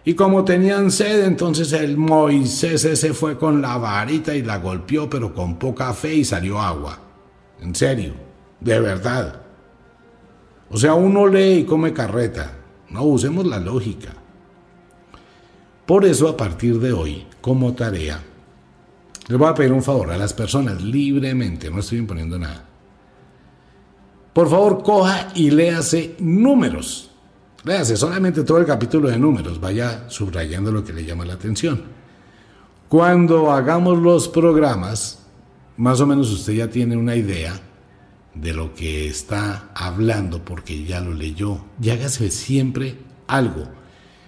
Y como tenían sed, entonces el Moisés ese fue con la varita y la golpeó, pero con poca fe y salió agua. En serio, de verdad. O sea, uno lee y come carreta. No usemos la lógica. Por eso, a partir de hoy, como tarea, les voy a pedir un favor a las personas libremente, no estoy imponiendo nada. Por favor, coja y léase números. Léase solamente todo el capítulo de números, vaya subrayando lo que le llama la atención. Cuando hagamos los programas, más o menos usted ya tiene una idea de lo que está hablando porque ya lo leyó. Y hágase siempre algo.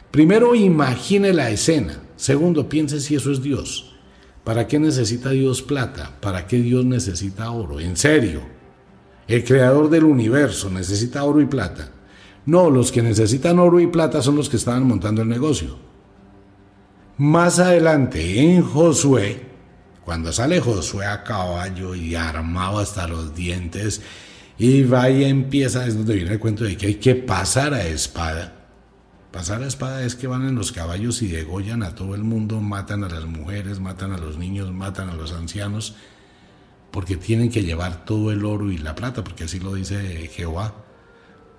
Primero, imagine la escena. Segundo, piense si eso es Dios. ¿Para qué necesita Dios plata? ¿Para qué Dios necesita oro? En serio. El creador del universo necesita oro y plata. No, los que necesitan oro y plata son los que estaban montando el negocio. Más adelante, en Josué, cuando sale Josué a caballo y armado hasta los dientes, y va y empieza, es donde viene el cuento de que hay que pasar a espada. Pasar a espada es que van en los caballos y degollan a todo el mundo, matan a las mujeres, matan a los niños, matan a los ancianos, porque tienen que llevar todo el oro y la plata, porque así lo dice Jehová,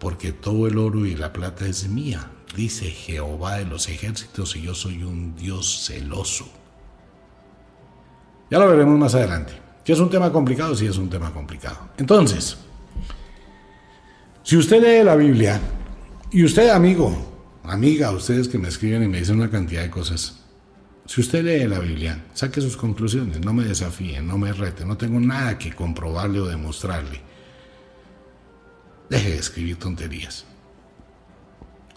porque todo el oro y la plata es mía, dice Jehová de los ejércitos, y yo soy un Dios celoso. Ya lo veremos más adelante. Si es un tema complicado, sí es un tema complicado. Entonces, si usted lee la Biblia, y usted, amigo, amiga, ustedes que me escriben y me dicen una cantidad de cosas, si usted lee la Biblia, saque sus conclusiones, no me desafíe, no me rete, no tengo nada que comprobarle o demostrarle. Deje de escribir tonterías.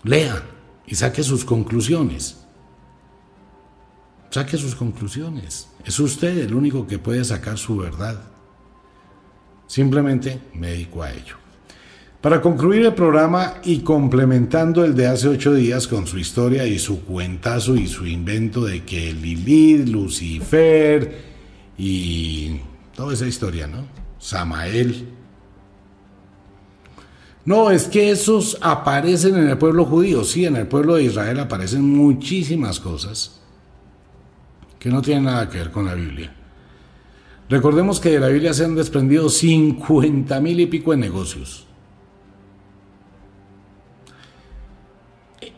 Lea y saque sus conclusiones. Saque sus conclusiones. Es usted el único que puede sacar su verdad. Simplemente me dedico a ello. Para concluir el programa y complementando el de hace ocho días con su historia y su cuentazo y su invento de que Lilith, Lucifer y toda esa historia, ¿no? Samael. No, es que esos aparecen en el pueblo judío. Sí, en el pueblo de Israel aparecen muchísimas cosas que no tiene nada que ver con la Biblia. Recordemos que de la Biblia se han desprendido 50 mil y pico de negocios.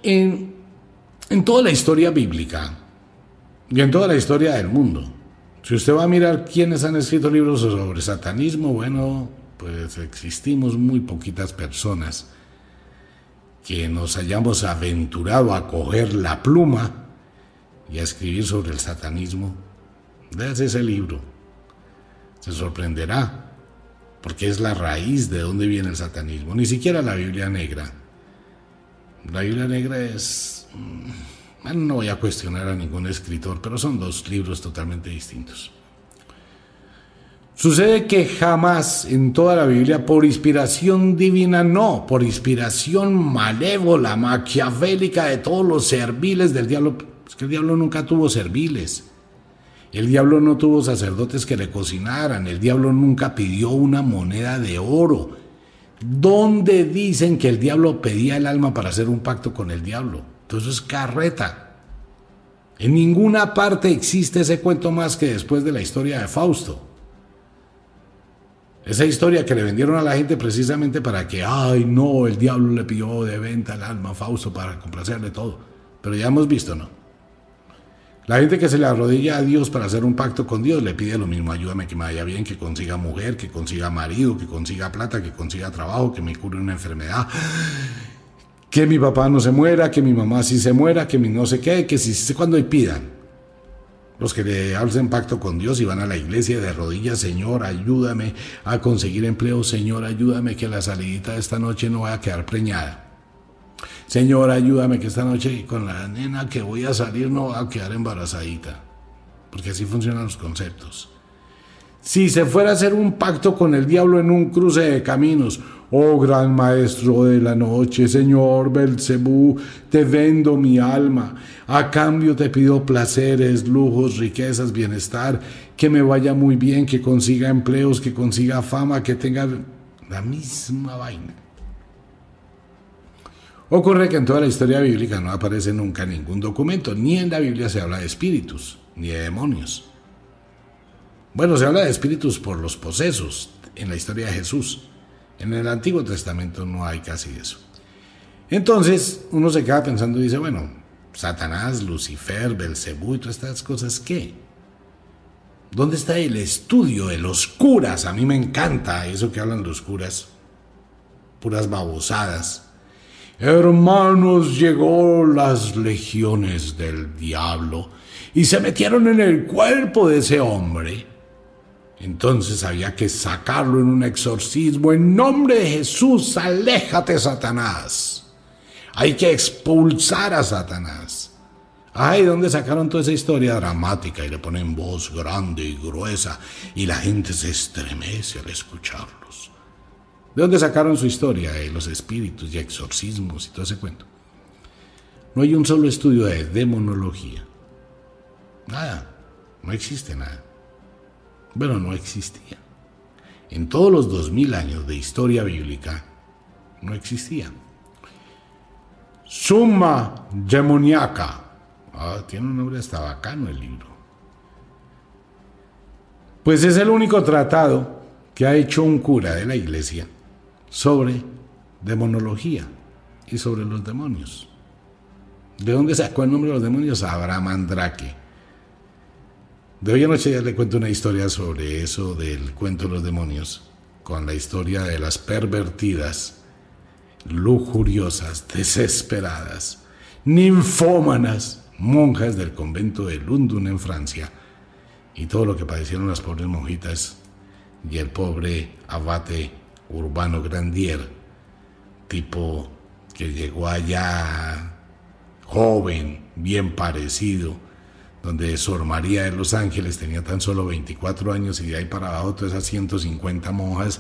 En, en toda la historia bíblica y en toda la historia del mundo, si usted va a mirar quiénes han escrito libros sobre satanismo, bueno, pues existimos muy poquitas personas que nos hayamos aventurado a coger la pluma y a escribir sobre el satanismo. Veas ese libro. Se sorprenderá, porque es la raíz de dónde viene el satanismo. Ni siquiera la Biblia negra. La Biblia negra es... Mm, no voy a cuestionar a ningún escritor, pero son dos libros totalmente distintos. Sucede que jamás en toda la Biblia, por inspiración divina, no, por inspiración malévola, maquiavélica de todos los serviles del diablo, es que el diablo nunca tuvo serviles. El diablo no tuvo sacerdotes que le cocinaran, el diablo nunca pidió una moneda de oro. ¿Dónde dicen que el diablo pedía el alma para hacer un pacto con el diablo? Entonces es carreta. En ninguna parte existe ese cuento más que después de la historia de Fausto. Esa historia que le vendieron a la gente precisamente para que, ay, no, el diablo le pidió de venta el alma a Fausto para complacerle todo. Pero ya hemos visto, ¿no? La gente que se le arrodilla a Dios para hacer un pacto con Dios le pide lo mismo, ayúdame que me vaya bien, que consiga mujer, que consiga marido, que consiga plata, que consiga trabajo, que me cure una enfermedad, que mi papá no se muera, que mi mamá sí se muera, que mi no sé qué, que si sé cuándo y pidan. Los que le hacen pacto con Dios y van a la iglesia de rodillas, Señor, ayúdame a conseguir empleo, Señor, ayúdame que la salidita de esta noche no vaya a quedar preñada. Señor, ayúdame que esta noche con la nena que voy a salir no va a quedar embarazadita. Porque así funcionan los conceptos. Si se fuera a hacer un pacto con el diablo en un cruce de caminos, Oh gran maestro de la noche, Señor Belcebú, te vendo mi alma. A cambio te pido placeres, lujos, riquezas, bienestar, que me vaya muy bien, que consiga empleos, que consiga fama, que tenga la misma vaina. Ocurre que en toda la historia bíblica no aparece nunca ningún documento, ni en la Biblia se habla de espíritus, ni de demonios. Bueno, se habla de espíritus por los posesos en la historia de Jesús en el Antiguo Testamento no hay casi eso. Entonces uno se queda pensando y dice, bueno, Satanás, Lucifer, Belcebú y todas estas cosas, ¿qué? ¿Dónde está el estudio de los curas? A mí me encanta eso que hablan los curas. Puras babosadas. Hermanos, llegó las legiones del diablo y se metieron en el cuerpo de ese hombre entonces había que sacarlo en un exorcismo. En nombre de Jesús, aléjate, Satanás. Hay que expulsar a Satanás. Ay, ¿dónde sacaron toda esa historia dramática y le ponen voz grande y gruesa y la gente se estremece al escucharlos? ¿De dónde sacaron su historia de los espíritus y exorcismos y todo ese cuento? No hay un solo estudio de demonología. Nada, no existe nada. Bueno, no existía. En todos los dos mil años de historia bíblica, no existía. Summa demoniaca. Ah, tiene un nombre hasta bacano el libro. Pues es el único tratado que ha hecho un cura de la iglesia sobre demonología y sobre los demonios. ¿De dónde sacó el nombre de los demonios? Abraham Andrake. De hoy noche ya le cuento una historia sobre eso del cuento de los demonios, con la historia de las pervertidas, lujuriosas, desesperadas, ninfómanas, monjas del convento de Lundun en Francia, y todo lo que padecieron las pobres monjitas y el pobre abate urbano Grandier, tipo que llegó allá joven, bien parecido, donde Sor María de los Ángeles tenía tan solo 24 años y de ahí para abajo todas esas 150 monjas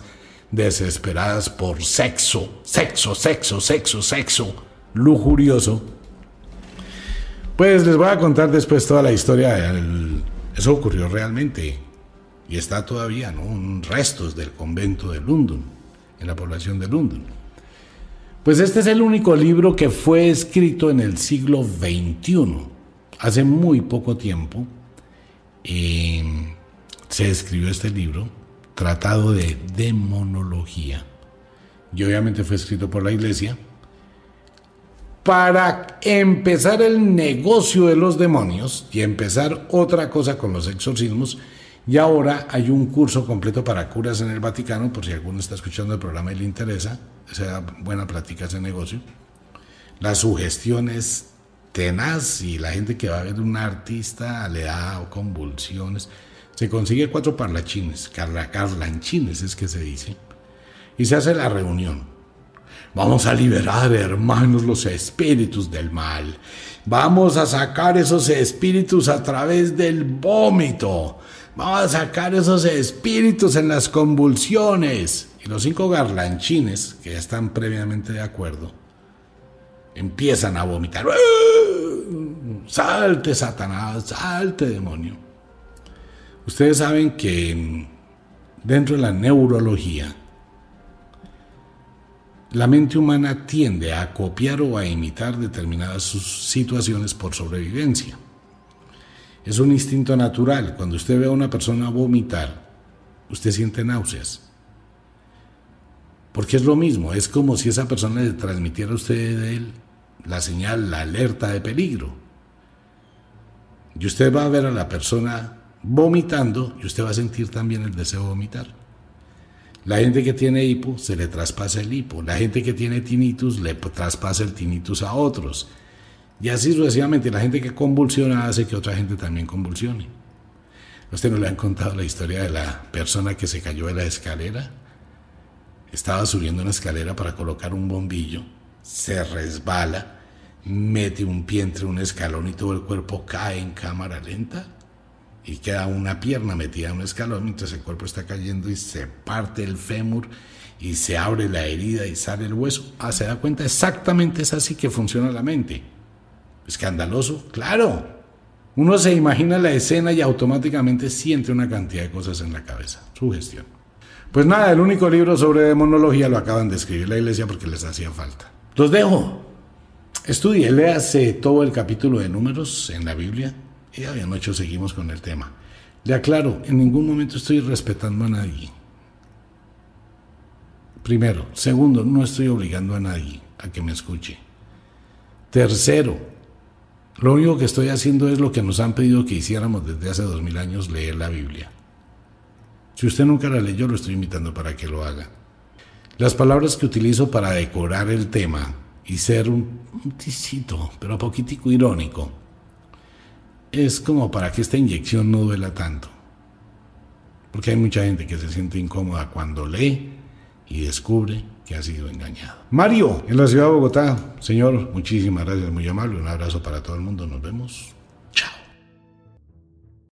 desesperadas por sexo, sexo, sexo, sexo, sexo, lujurioso. Pues les voy a contar después toda la historia. Eso ocurrió realmente y está todavía, ¿no? Restos del convento de London, en la población de London. Pues este es el único libro que fue escrito en el siglo XXI Hace muy poco tiempo em, se escribió este libro, Tratado de Demonología, y obviamente fue escrito por la iglesia, para empezar el negocio de los demonios y empezar otra cosa con los exorcismos. Y ahora hay un curso completo para curas en el Vaticano, por si alguno está escuchando el programa y le interesa, sea buena plática ese negocio. La sugestión es tenaz y la gente que va a ver un artista le da convulsiones. Se consigue cuatro parlachines, carla, carlanchines es que se dice, y se hace la reunión. Vamos a liberar, hermanos, los espíritus del mal. Vamos a sacar esos espíritus a través del vómito. Vamos a sacar esos espíritus en las convulsiones. Y los cinco garlanchines, que ya están previamente de acuerdo, empiezan a vomitar. Salte, Satanás, salte, demonio. Ustedes saben que dentro de la neurología, la mente humana tiende a copiar o a imitar determinadas situaciones por sobrevivencia. Es un instinto natural. Cuando usted ve a una persona vomitar, usted siente náuseas. Porque es lo mismo, es como si esa persona le transmitiera a usted de él la señal, la alerta de peligro. Y usted va a ver a la persona vomitando y usted va a sentir también el deseo de vomitar. La gente que tiene hipo se le traspasa el hipo. La gente que tiene tinnitus le traspasa el tinnitus a otros. Y así sucesivamente. La gente que convulsiona hace que otra gente también convulsione. ¿Usted no le han contado la historia de la persona que se cayó de la escalera? Estaba subiendo una escalera para colocar un bombillo, se resbala, mete un pie entre un escalón y todo el cuerpo cae en cámara lenta y queda una pierna metida en un escalón mientras el cuerpo está cayendo y se parte el fémur y se abre la herida y sale el hueso. Ah, se da cuenta, exactamente es así que funciona la mente. Escandaloso, claro. Uno se imagina la escena y automáticamente siente una cantidad de cosas en la cabeza. Su gestión. Pues nada, el único libro sobre demonología lo acaban de escribir la iglesia porque les hacía falta. Los dejo. Estudie, léase todo el capítulo de números en la Biblia y había noche seguimos con el tema. Le aclaro, en ningún momento estoy respetando a nadie. Primero. Segundo, no estoy obligando a nadie a que me escuche. Tercero, lo único que estoy haciendo es lo que nos han pedido que hiciéramos desde hace dos mil años, leer la Biblia. Si usted nunca la leyó, lo estoy invitando para que lo haga. Las palabras que utilizo para decorar el tema y ser un, un tisito, pero poquitico irónico, es como para que esta inyección no duela tanto. Porque hay mucha gente que se siente incómoda cuando lee y descubre que ha sido engañado. Mario, en la ciudad de Bogotá. Señor, muchísimas gracias, muy amable. Un abrazo para todo el mundo. Nos vemos.